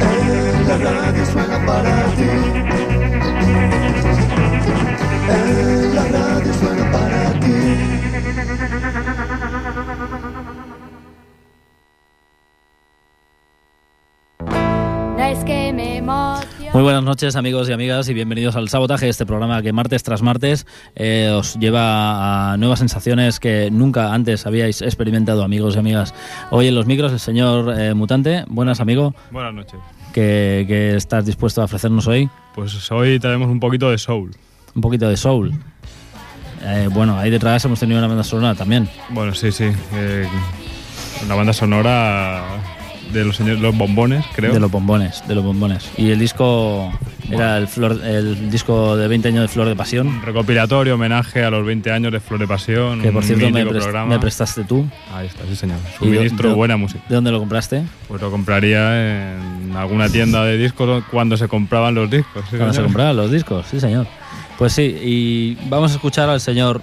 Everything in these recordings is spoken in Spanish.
En la radio suena para ti. En la radio suena Muy buenas noches amigos y amigas y bienvenidos al Sabotaje, este programa que martes tras martes eh, os lleva a nuevas sensaciones que nunca antes habíais experimentado amigos y amigas. Hoy en los micros el señor eh, Mutante, buenas amigo, Buenas noches. que, que estás dispuesto a ofrecernos hoy Pues hoy tenemos un poquito de soul. un poquito de soul. Eh, bueno, ahí detrás hemos tenido una banda sonora también. Bueno, sí, sí. eh, una banda sonora de los señores Los Bombones, creo. De los bombones, de los bombones. Y el disco era el, flor, el disco de 20 años de Flor de Pasión, Un recopilatorio, homenaje a los 20 años de Flor de Pasión. que por cierto me, mítico pres- programa. me prestaste tú. Ahí está, sí señor. Suministro buena música. ¿De dónde lo compraste? Pues lo compraría en alguna tienda de discos cuando se compraban los discos. sí, Cuando se compraban los discos, sí señor. Pues sí, y vamos a escuchar al señor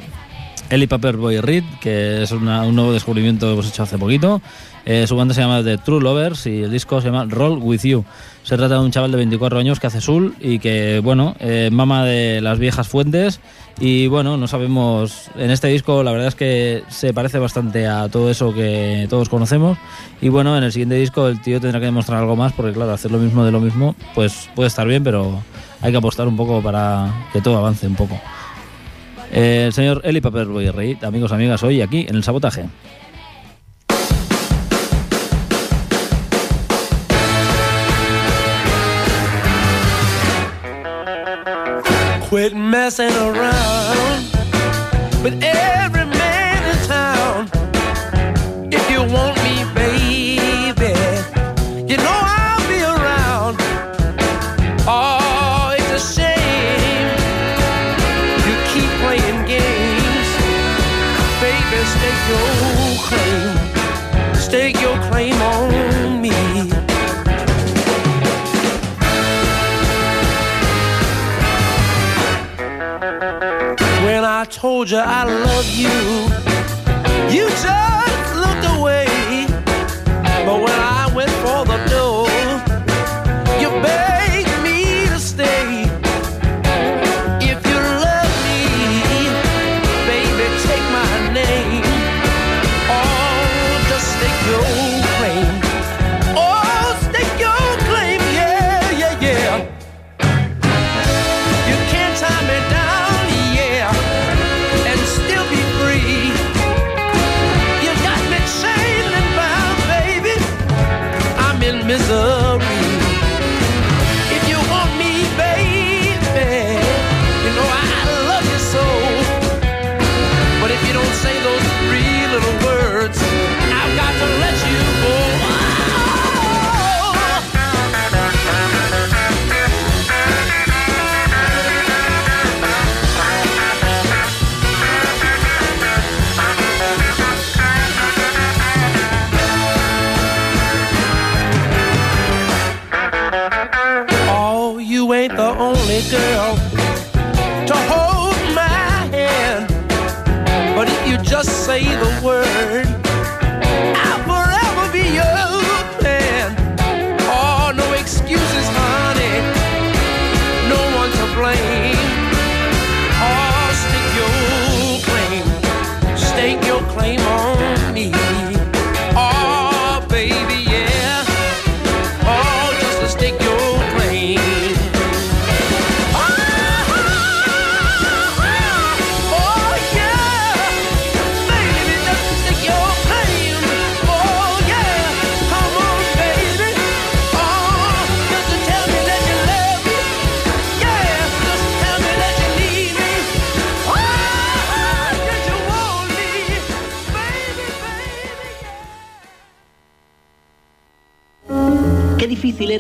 Eli Paperboy Reed, que es una- un nuevo descubrimiento que hemos hecho hace poquito. Eh, su banda se llama The True Lovers y el disco se llama Roll With You. Se trata de un chaval de 24 años que hace soul y que, bueno, eh, mama de las viejas fuentes. Y bueno, no sabemos, en este disco la verdad es que se parece bastante a todo eso que todos conocemos. Y bueno, en el siguiente disco el tío tendrá que demostrar algo más porque claro, hacer lo mismo de lo mismo, pues puede estar bien, pero hay que apostar un poco para que todo avance un poco. Eh, el señor Eli Paperboy Reed, amigos, amigas, hoy aquí en el sabotaje. Quit messing around. With every told you I love you, you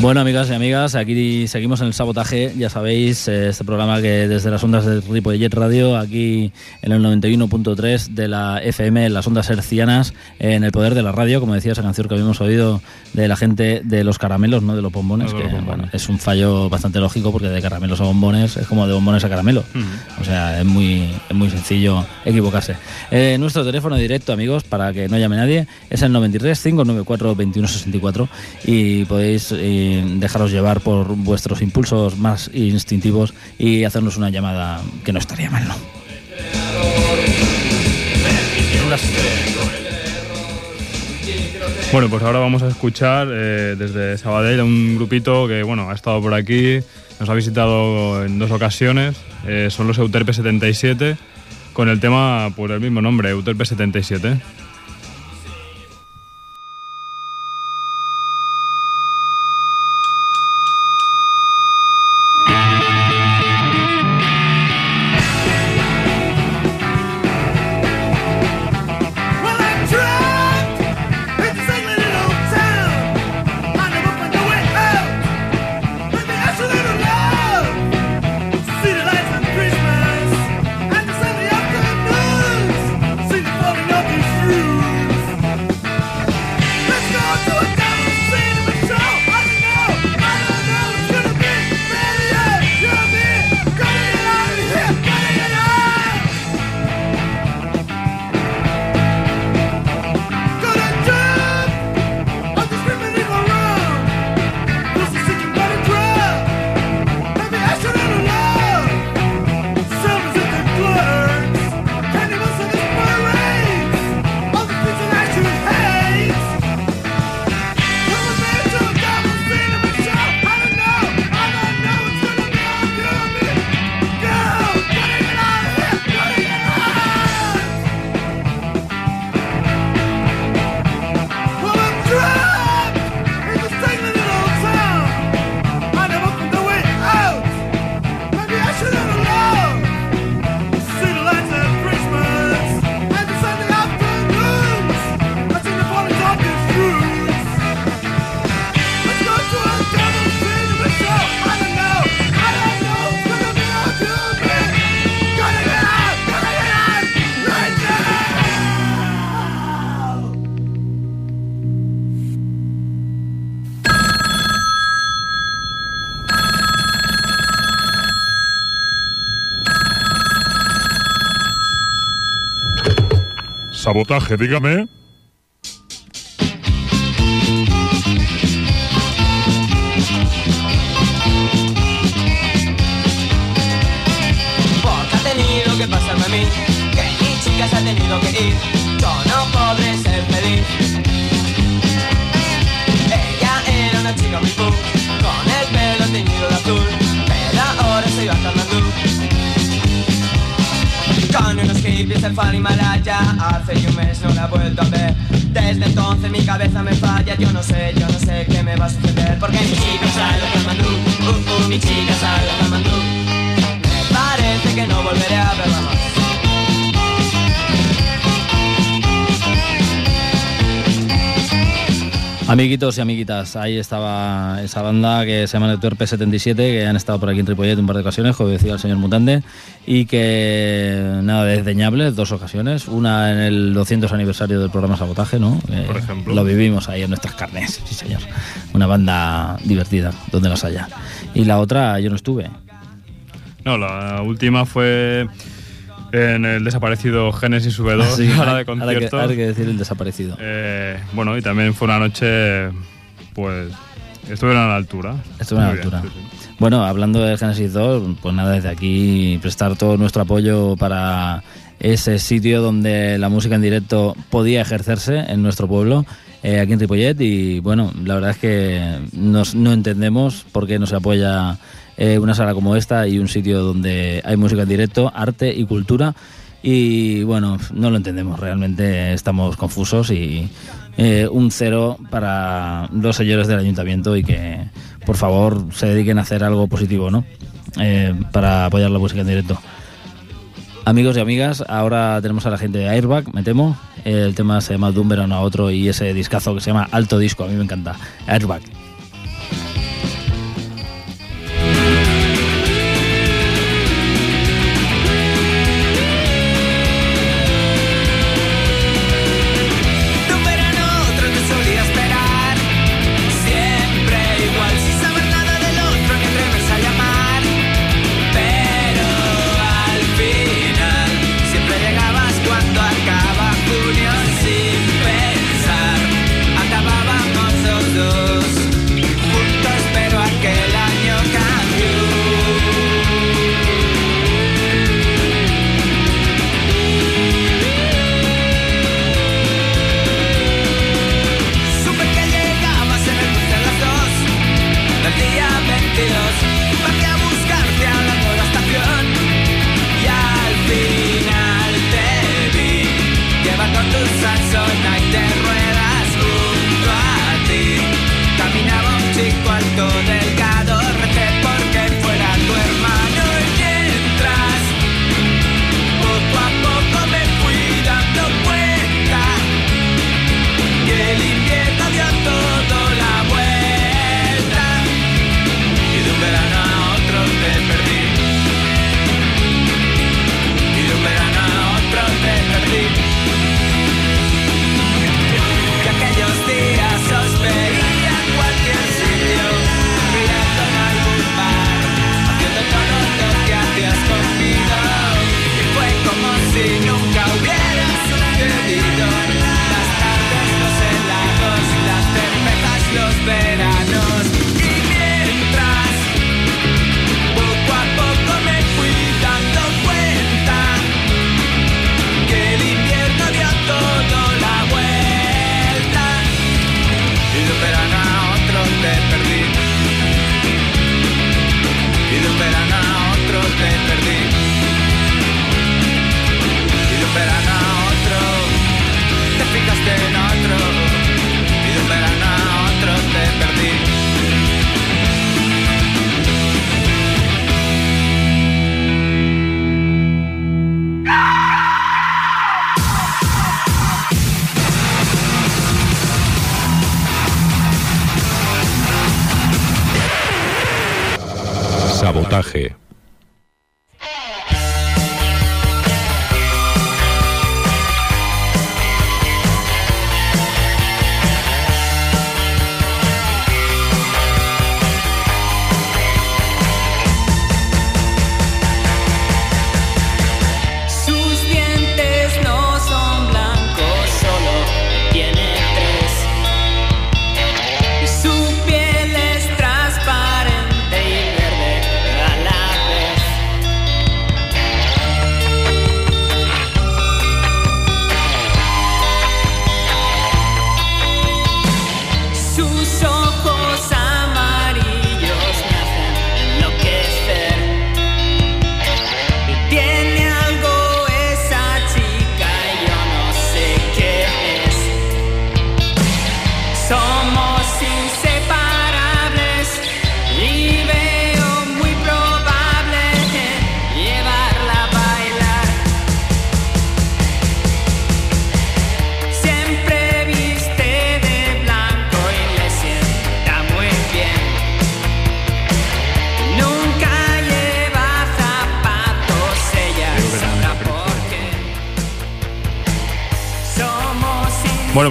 Bueno, amigas y amigas, aquí seguimos en el sabotaje. Ya sabéis, eh, este programa que desde las ondas de Ripollet Radio, aquí en el 91.3 de la FM, las ondas hercianas, en el poder de la radio, como decía esa canción que habíamos oído de la gente de los caramelos, no de los bombones, No, de que bombones. bueno, es un fallo bastante lógico porque de caramelos a bombones es como de bombones a caramelo. O sea, es muy, es muy sencillo equivocarse. Eh, nuestro teléfono directo, amigos, para que no llame nadie, es el 93 594 2164 y podéis eh, dejaros llevar por vuestros impulsos más instintivos y hacernos una llamada que no estaría mal, ¿no? Bueno, pues ahora vamos a escuchar eh, desde Sabadell a un grupito que bueno ha estado por aquí, nos ha visitado en dos ocasiones. eh, son los Euterpe 77 con el tema por el mismo nombre, Euterpe 77. Sabotaje, dígame. el fue Hace un mes no la he vuelto a ver. Desde entonces mi cabeza me falla. Yo no sé, yo no sé qué me va a suceder. Porque mi chica sale a Kamandú uh, uh, mi chica sale a Kamandú Me parece que no volveré a verla más Amiguitos y amiguitas, ahí estaba esa banda que se llama Network P77, que han estado por aquí en Tripollet un par de ocasiones, como decía el señor Mutante, y que nada desdeñable, dos ocasiones, una en el 200 aniversario del programa Sabotaje, ¿no? Eh, Por ejemplo. Lo vivimos ahí en nuestras carnes, sí señor. Una banda divertida, donde las haya. Y la otra, yo no estuve. No, la última fue en el desaparecido Genesis V2, Así que ahora hay- de conciertos. Ahora que, ahora que decir el desaparecido. Eh, bueno, y también fue una noche, pues, estuvieron a la altura. Estuvieron a la Muy bien, altura. sí, sí. Bueno, hablando de Genesis 2, pues nada, desde aquí prestar todo nuestro apoyo para ese sitio donde la música en directo podía ejercerse en nuestro pueblo, eh, aquí en Ripollet. Y bueno, la verdad es que nos- no entendemos por qué no se apoya eh, una sala como esta y un sitio donde hay música en directo, arte y cultura. Y bueno, no lo entendemos, realmente estamos confusos y eh, un cero para los señores del ayuntamiento y que por favor se dediquen a hacer algo positivo, ¿no? Eh, para apoyar la música en directo. Amigos y amigas, ahora tenemos a la gente de Airbag, me temo. El tema se llama De un verano a otro y ese discazo que se llama Alto Disco, a mí me encanta. Airbag.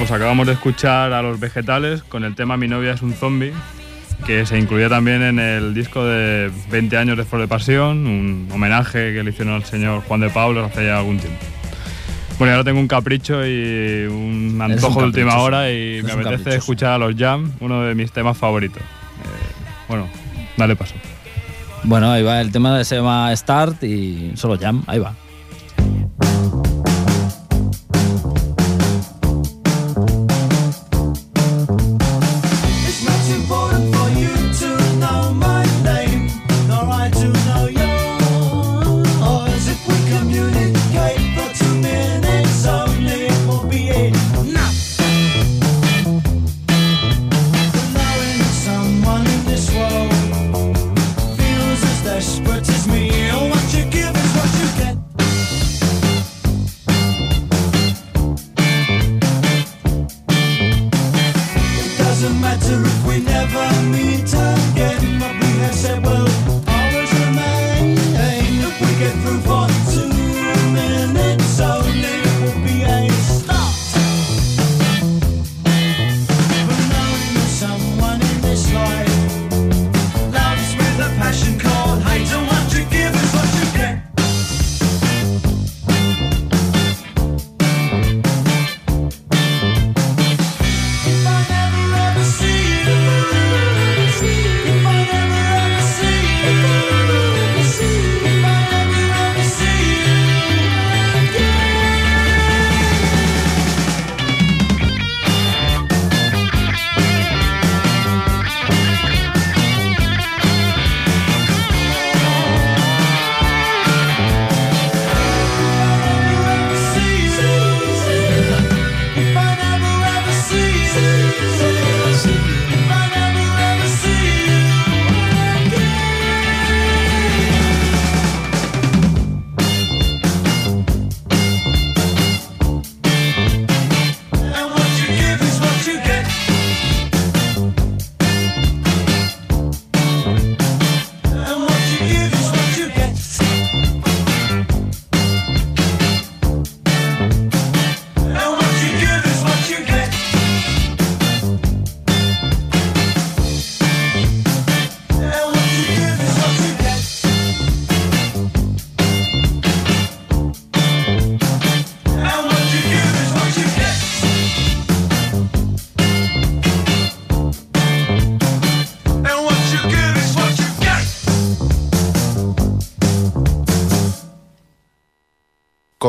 Pues acabamos de escuchar a los vegetales con el tema Mi novia es un zombie, que se incluía también en el disco de 20 años de Flor de Pasión, un homenaje que le hicieron al señor Juan de Pablo hace ya algún tiempo. Bueno, ahora tengo un capricho y un antojo de última hora y me un apetece caprichoso. escuchar a los Jam, uno de mis temas favoritos. Eh, bueno, dale paso. Bueno, ahí va, el tema se llama Start y solo Jam, ahí va.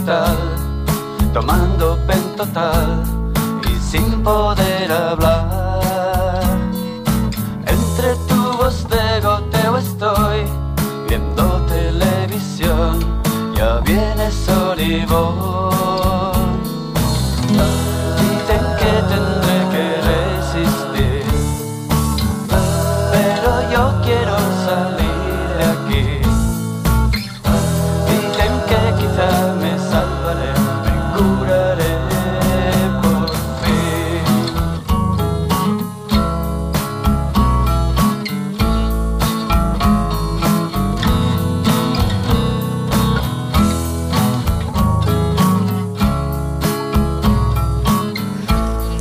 Hospital, tomando pentotal y sin poder hablar. Entre tubos de goteo estoy viendo televisión, ya viene Solivón.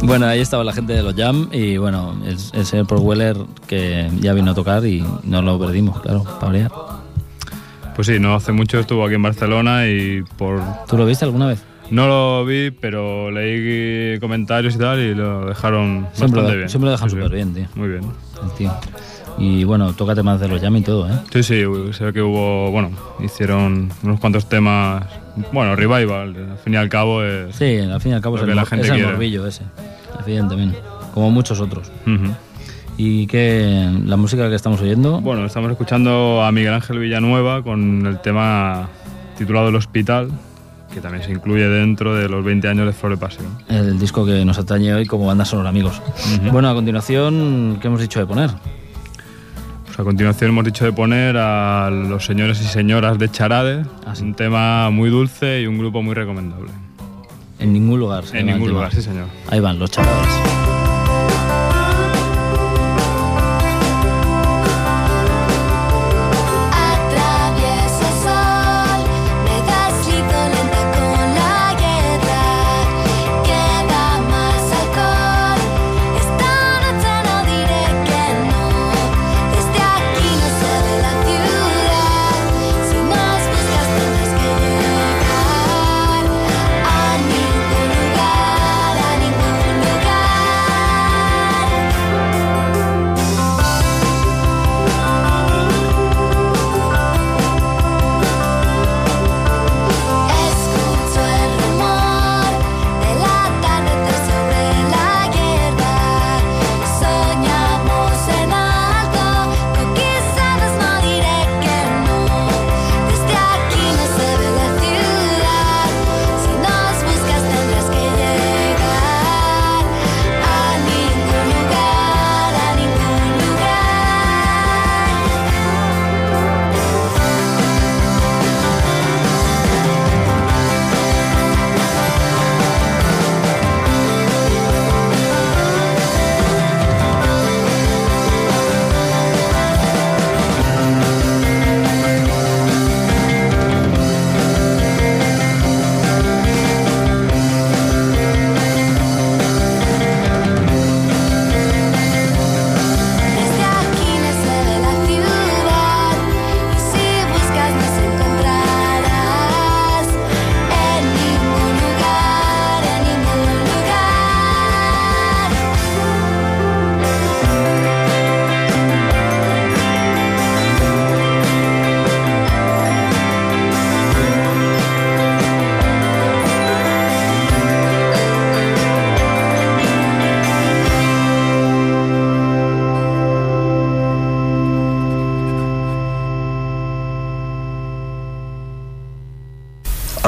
Bueno, ahí estaba la gente de los Jam y bueno, el, el señor Paul Weller que ya vino a tocar y no lo perdimos, claro, para variar. Pues sí, no hace mucho estuvo aquí en Barcelona y por... ¿Tú lo viste alguna vez? No lo vi, pero leí comentarios y tal y lo dejaron Siempre bastante lo- bien. siempre lo dejan Sí, sí. súper bien, tío. Muy bien. El tío. Y bueno, toca temas de los Yami y todo, ¿eh? Sí, sí, ve que hubo, bueno, hicieron unos cuantos temas, bueno, revival, al fin y al cabo es... Sí, al fin y al cabo es el, la gente es el morbillo ese, evidentemente, como muchos otros. ¿Y qué, la música que estamos oyendo? Bueno, estamos escuchando a Miguel Ángel Villanueva con el tema titulado El Hospital, que también se incluye dentro de los 20 años de Flor de Pasión. El disco que nos atañe hoy como banda sonora, amigos. Bueno, a continuación, ¿qué hemos dicho de poner? Pues a continuación hemos dicho de poner a los señores y señoras de Charade, Ah, un tema muy dulce y un grupo muy recomendable. En ningún lugar. En ningún lugar, sí señor. Ahí van, los chavales.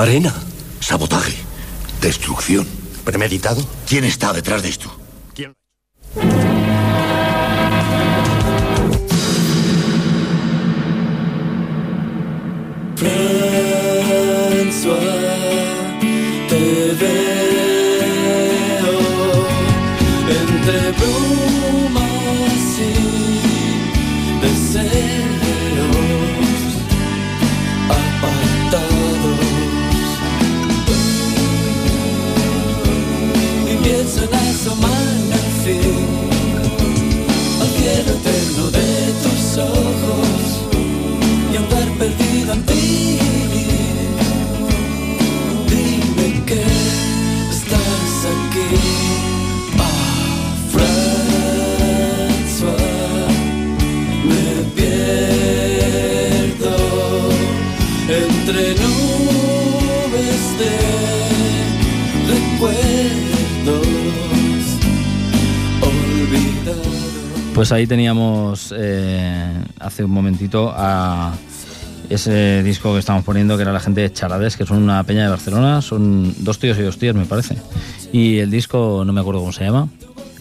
Arena. Sabotaje. Destrucción. ¿Premeditado? ¿Quién está detrás de esto? Pues ahí teníamos eh, hace un momentito a ese disco que estamos poniendo, que era la gente de Charades, que son una peña de Barcelona, son dos tíos y dos tías, me parece. Y el disco, no me acuerdo cómo se llama,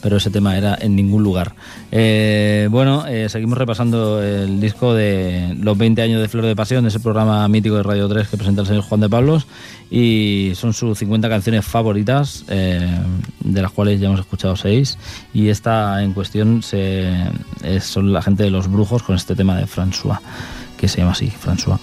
pero ese tema era en ningún lugar. Eh, bueno, eh, seguimos repasando el disco de los 20 años de Flor de Pasión, ese programa mítico de Radio 3 que presenta el señor Juan de Pablos, y son sus 50 canciones favoritas, eh, de las cuales ya hemos escuchado 6, y esta en cuestión se, es- son la gente de los brujos con este tema de François, que se llama así, François.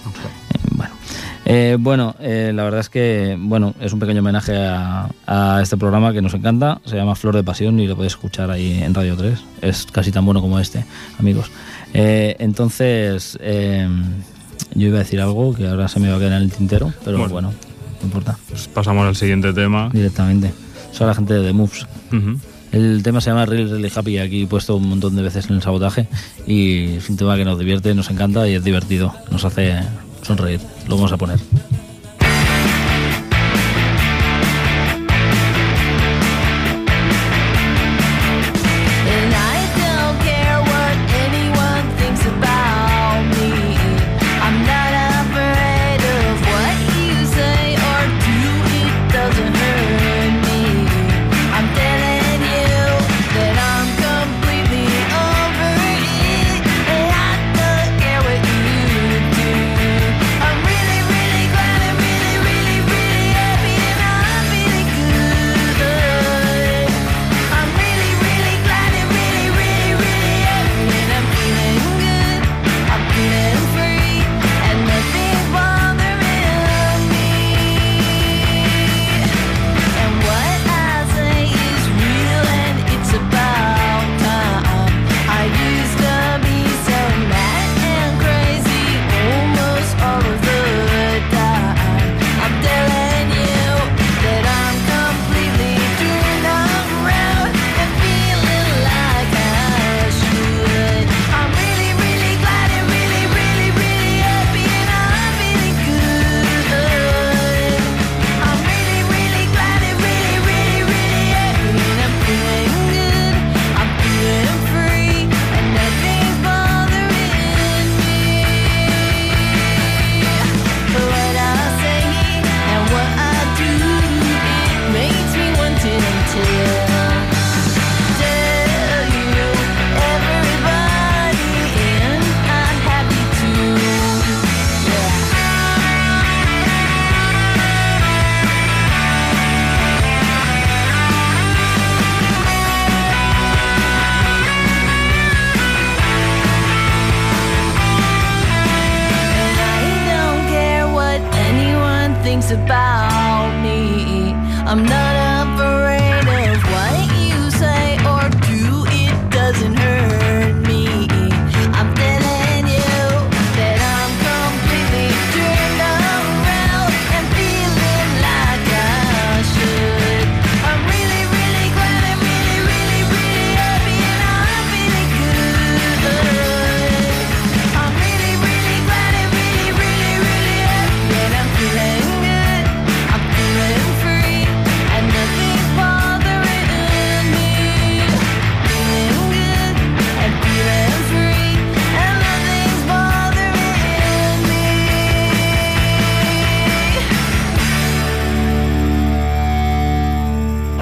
Eh, bueno, eh, la verdad es que bueno es un pequeño homenaje a, este programa que nos encanta. Se llama Flor de Pasión y lo podéis escuchar ahí en Radio 3. Es casi tan bueno como este, amigos. Eh, entonces, eh, yo iba a decir algo que ahora se me va a quedar en el tintero, pero bueno, no importa. Pues pasamos al siguiente tema. Directamente. Son la gente de Moves. El tema se llama Really, Really Happy, aquí puesto un montón de veces en el sabotaje. Y es un tema que nos divierte, nos encanta y es divertido. Nos hace sonreír. Lo vamos a poner.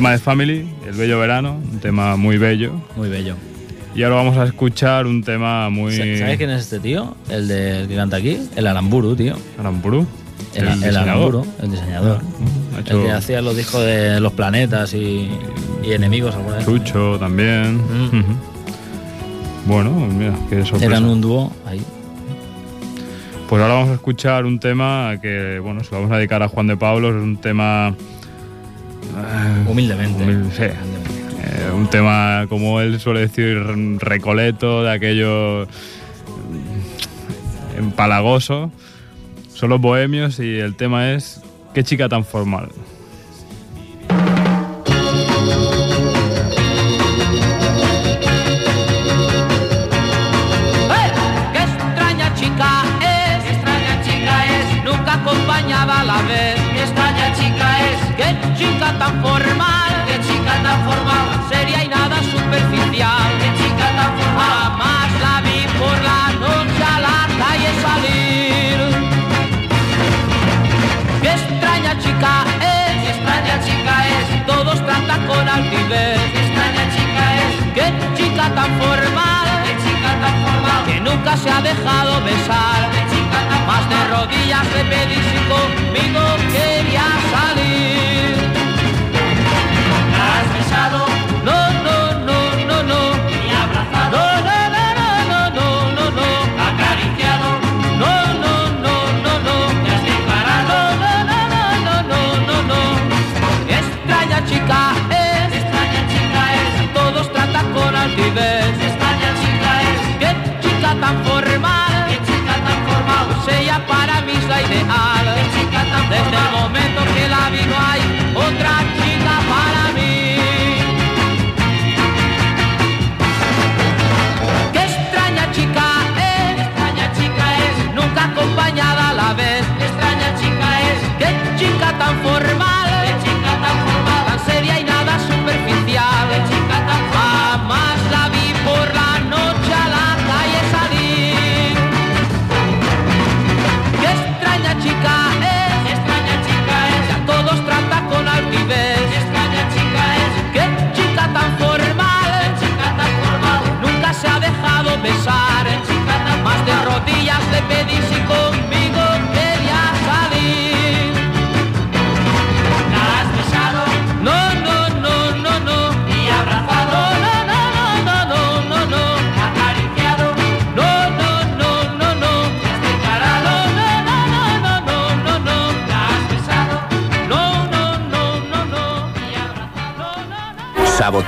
tema de Family, El Bello Verano, un tema muy bello. Muy bello. Y ahora vamos a escuchar un tema muy... ¿Sabes quién es este tío? El, de, el que canta aquí, el Aramburu, tío. ¿Aramburu? El, el, el Aramburu, el diseñador. Ah, el que hacía los discos de los planetas y, y enemigos. ¿alguna Chucho también. Mm. Bueno, mira, qué sorpresa. Eran un dúo ahí. Pues ahora vamos a escuchar un tema que, bueno, se lo vamos a dedicar a Juan de Pablo. Es un tema Humildemente. Eh, un tema, como él suele decir, recoleto, de aquello mm, empalagoso. Son los bohemios y el tema es qué chica tan formal. Tan formal, qué chica tan formal, que nunca se ha dejado besar, qué chica tan más de rodillas le pedí si conmigo quería salir. ¿La has besado? No, no, no, no, no. ¿Y abrazado? No, no, no, no, no, no, no, no. ¿Acariciado? No, no, no, no, no. ¿Te has declarado? No, no, no, no, no, no, no. Extraña chica trata con altivez. Extraña chica es. Qué chica tan formal, qué chica tan formal. Pues ella para mí es la ideal. Qué chica tan Desde el momento que la vi no hay otra chica para mí. Qué extraña chica es, extraña chica es, nunca acompañada a la vez. Qué extraña chica es, qué chica tan formal,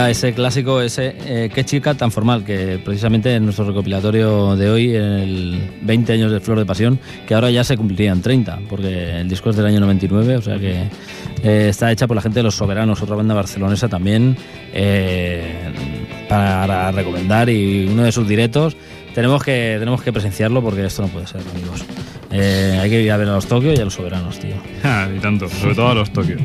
Era ese clásico, ese eh, Qué chica tan formal, que precisamente en nuestro recopilatorio de hoy, en el 20 años de Flor de Pasión, que ahora ya se cumplirían 30, porque el disco es del año 99, o sea que eh, está hecha por la gente de Los Soberanos, otra banda barcelonesa también, eh, para recomendar y uno de sus directos. Tenemos que, tenemos que presenciarlo porque esto no puede ser, amigos. Eh, hay que ir a ver a los Tokio y a los Soberanos, tío. Y tanto, sobre todo a los Tokio.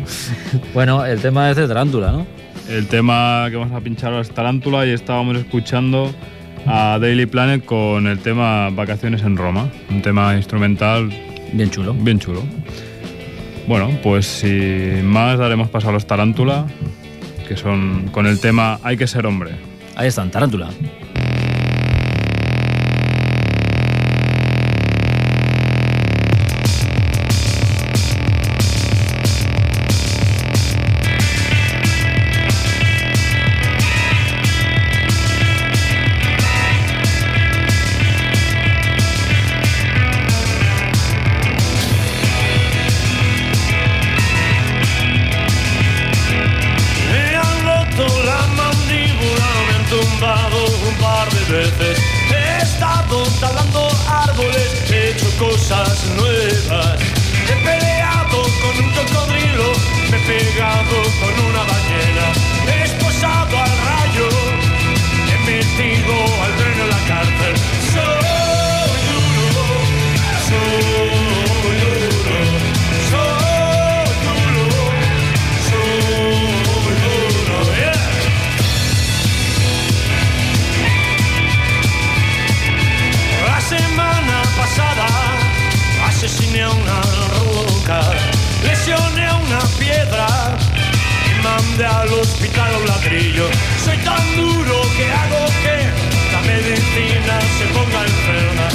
Bueno, el tema es de Tarántula, ¿no? El tema que vamos a pinchar ahora es Tarántula y estábamos escuchando a Daily Planet con el tema Vacaciones en Roma, un tema instrumental bien chulo. Bien chulo. Bueno, pues sin más daremos paso a los Tarántula, que son con el tema Hay que ser hombre. Ahí están, Tarántula. Al hospital un ladrillo. Soy tan duro que hago que la medicina se ponga enferma.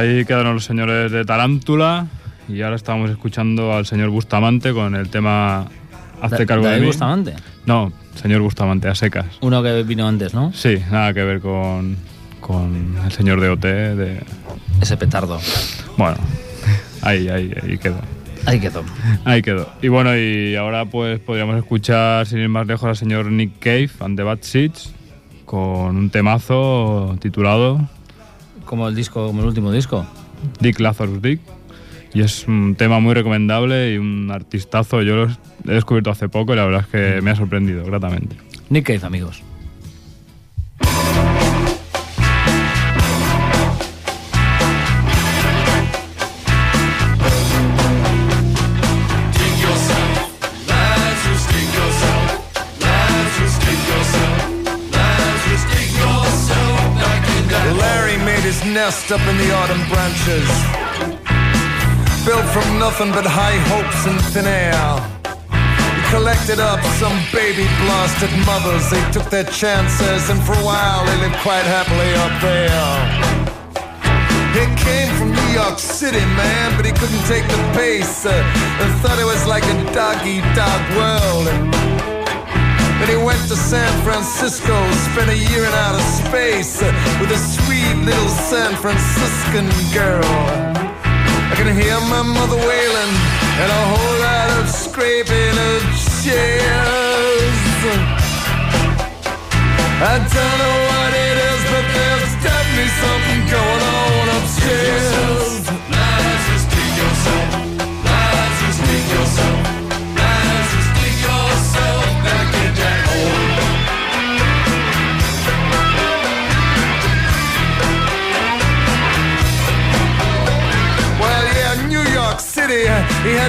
Ahí quedaron los señores de Tarántula y ahora estamos escuchando al señor Bustamante con el tema Hazte cargo de David mí. Bustamante. No, señor Bustamante, a secas. Uno que vino antes, ¿no? Sí, nada que ver con, con el señor de OT. De... Ese petardo. Bueno, ahí, ahí, ahí quedó. Ahí quedó. Ahí quedó. Y bueno, y ahora pues podríamos escuchar, sin ir más lejos, al señor Nick Cave and the Bad Seeds con un temazo titulado Como el disco, como el último disco. Dick Lazarus Dick. Y es un tema muy recomendable y un artistazo. Yo lo he descubierto hace poco y la verdad es que me ha sorprendido gratamente. Nick Cave, amigos. Nest up in the autumn branches. Built from nothing but high hopes and thin air. Collected up some baby blasted mothers. They took their chances, and for a while they lived quite happily up there. He came from New York City, man, but he couldn't take the pace. Uh, and thought it was like a dog eat dog world. Then he went to San Francisco, spent a year in outer space with a sweet little San Franciscan girl. I can hear my mother wailing and a whole lot of scraping of chairs. I don't know what it is, but there's definitely something going on upstairs.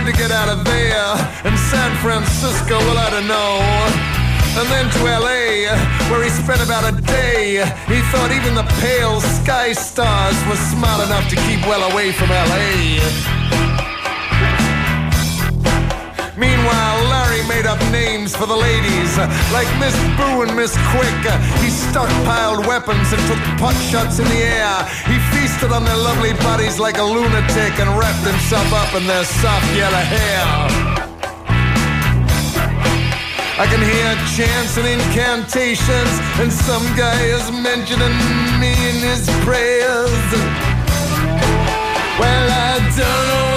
To get out of there. And San Francisco, well, I don't know. And then to LA, where he spent about a day. He thought even the pale sky stars were smart enough to keep well away from LA. Meanwhile, made up names for the ladies, like Miss Boo and Miss Quick. He stockpiled weapons and took pot shots in the air. He feasted on their lovely bodies like a lunatic and wrapped himself up in their soft yellow hair. I can hear chants and incantations, and some guy is mentioning me in his prayers. Well, I don't know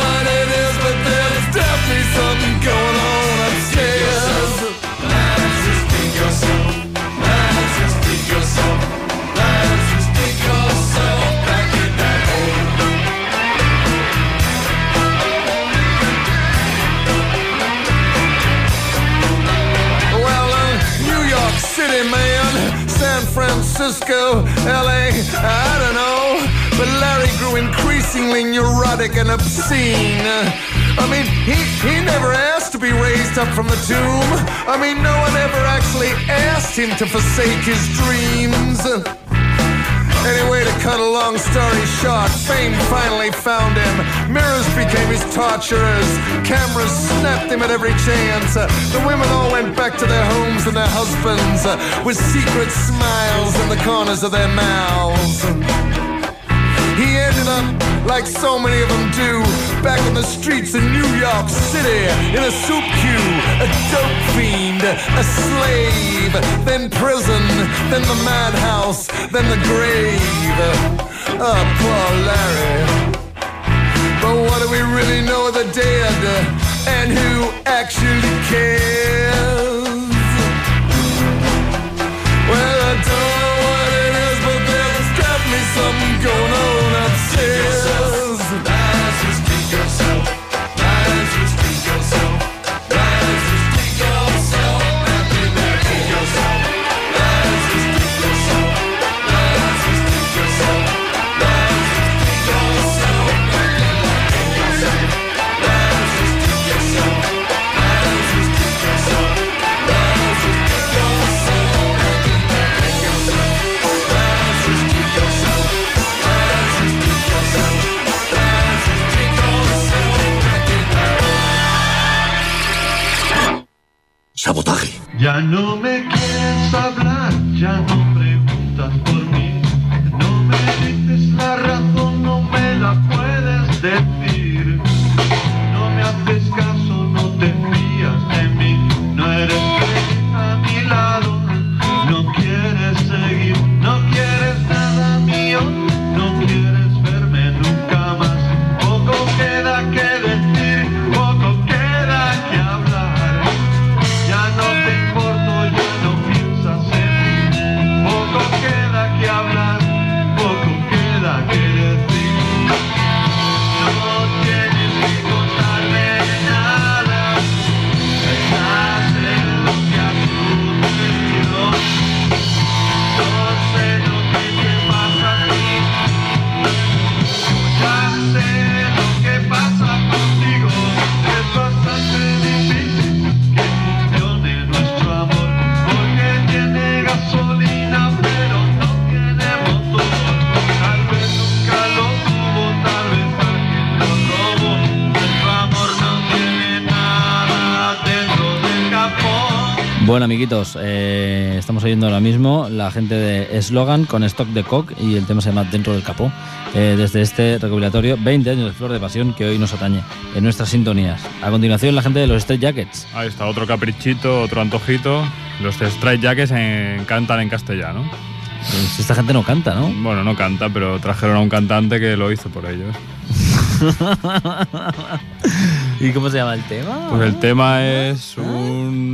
Francisco, LA, I don't know. But Larry grew increasingly neurotic and obscene. I mean, he, he never asked to be raised up from the tomb. I mean, no one ever actually asked him to forsake his dreams. Anyway, to cut a long story short, fame finally found him. Mirrors became his torturers. Cameras snapped him at every chance. The women all went back to their homes and their husbands with secret smiles in the corners of their mouths. He ended up, like so many of them do, back on the streets in New York City, in a soup queue, a dope fiend, a slave, then prison, then the madhouse, then the grave. Oh, poor Larry. But what do we really know of the dead? And who actually cares? Sabotaje. Ya Bueno, amiguitos, eh, estamos oyendo ahora mismo la gente de Slogan con Stock de Cock y el tema se llama Dentro del Capó. eh, desde este recopilatorio 20 años de Flor de Pasión que hoy nos atañe en nuestras sintonías. A continuación, la gente de los Straight Jackets. Ahí está, otro caprichito, otro antojito. Los Straight Jackets en- cantan en castellano. Pues esta gente no canta, ¿no? Bueno, no canta, pero trajeron a un cantante que lo hizo por ellos. ¿Y cómo se llama el tema? Pues el tema es un,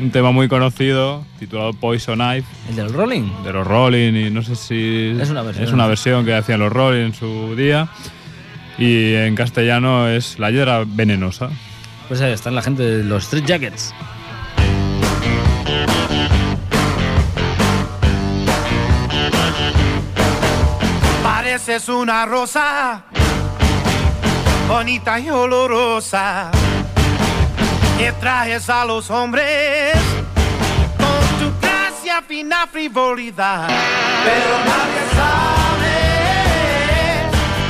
un tema muy conocido titulado Poison Ivy. ¿El de los Rolling? De los Rolling y no sé si Es una versión. es una versión que hacían los Rolling en su día. Y en castellano es La hiedra venenosa. Pues ahí están la gente de los Street Jackets. Pareces una rosa bonita y olorosa, que traes a los hombres con tu gracia, fina frivolidad. Pero nadie sabe,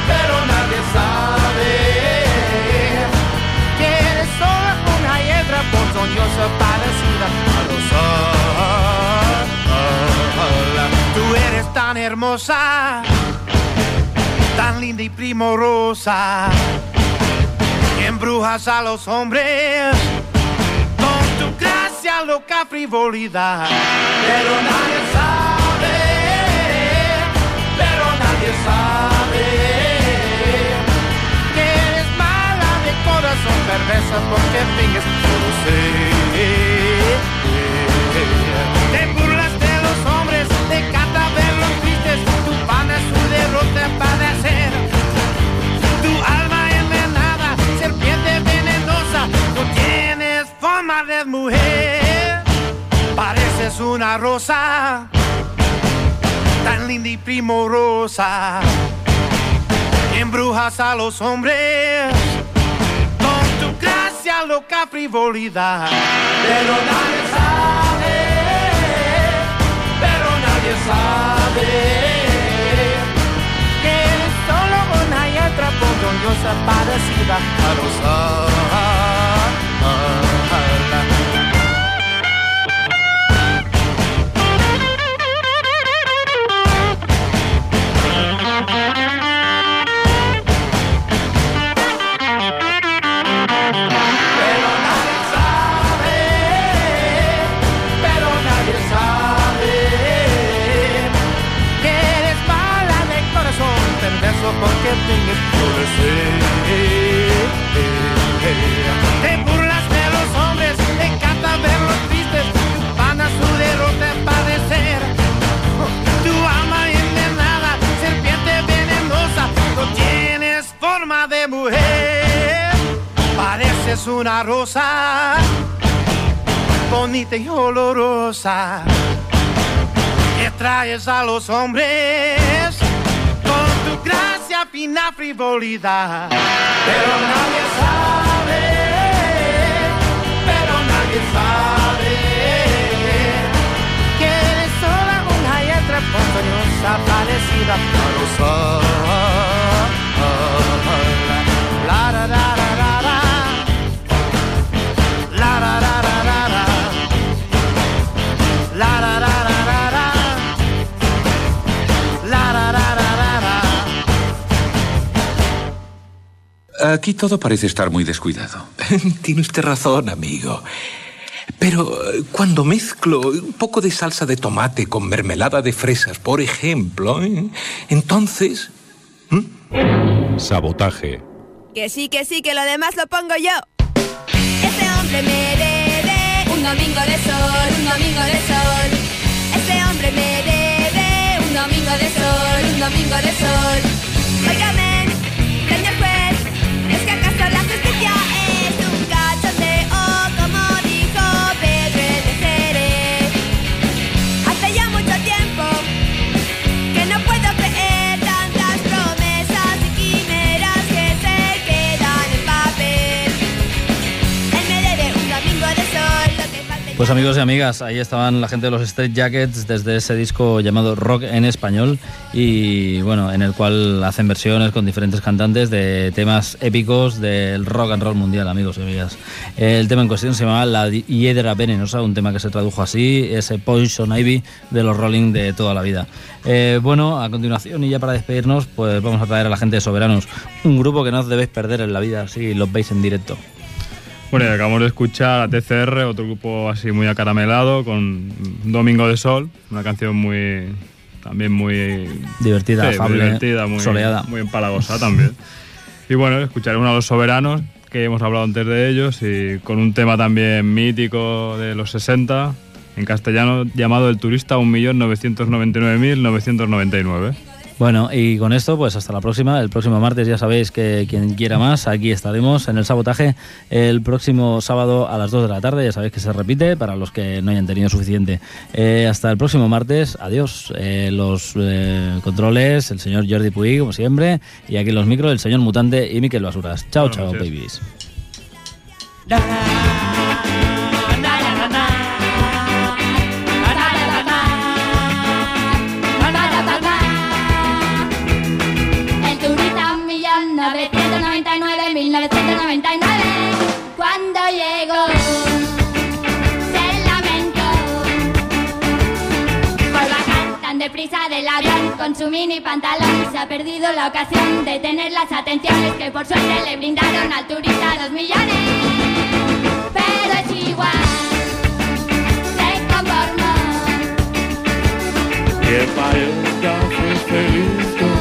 pero nadie sabe que eres solo una hiedra ponzoñosa parecida a rosa. Tú eres tan hermosa, tan linda y primorosa, que embrujas a los hombres loca frivolidad. Pero Embrujas a los hombres con tu gracia, loca frivolidad. Pero nadie sabe, pero nadie sabe que solo una letra ponzoñosa parecida a rosa. Te burlas de los hombres, te encanta verlos tristes, tu pana su derrota padecer. Tu alma envenenada, serpiente venenosa, no tienes forma de mujer. Pareces una rosa bonita y olorosa que traes a los hombres fina frivolidad. Pero nadie sabe, pero nadie sabe que eres sola una letra ponzoñosa parecida a rosa. Aquí todo parece estar muy descuidado. Tiene usted razón, amigo. Pero eh, cuando mezclo un poco de salsa de tomate con mermelada de fresas, por ejemplo, ¿eh? entonces... Sabotaje. Que sí, que sí, que lo demás lo pongo yo. Este hombre me debe un domingo de sol, un domingo de sol. Este hombre me debe un domingo de sol, un domingo de sol. Pues amigos y amigas, ahí estaban la gente de los Straight Jackets desde ese disco llamado Rock en Español y bueno, en el cual hacen versiones con diferentes cantantes de temas épicos del rock and roll mundial, amigos y amigas. El tema en cuestión se llamaba La Hiedra Venenosa, un tema que se tradujo así, ese Poison Ivy de los Rolling de toda la vida. Eh, bueno, a continuación y ya para despedirnos, pues vamos a traer a la gente de Soberanos, un grupo que no os debéis perder en la vida si los veis en directo. Bueno, y acabamos de escuchar a TCR, otro grupo así muy acaramelado, con Domingo de Sol, una canción muy también muy Divertida, sí, muy afable, divertida, muy, soleada. muy empalagosa también. Y bueno, escucharemos a los soberanos, que hemos hablado antes de ellos, y con un tema también mítico de los 60, en castellano, llamado El turista 1.999.999. Bueno, y con esto, pues hasta la próxima. El próximo martes ya sabéis que quien quiera más, aquí estaremos en el sabotaje el próximo sábado a las 2 de la tarde. Ya sabéis que se repite para los que no hayan tenido suficiente. Eh, hasta el próximo martes, adiós. Eh, los eh, controles, el señor Jordi Puig, como siempre, y aquí en los micros, el señor Mutante y Miquel Basuras. Chao, chao, babies. Con su mini pantalón. Se ha perdido la ocasión de tener las atenciones que por suerte le brindaron al turista dos millones. Pero es igual, se conformó. Muy feliz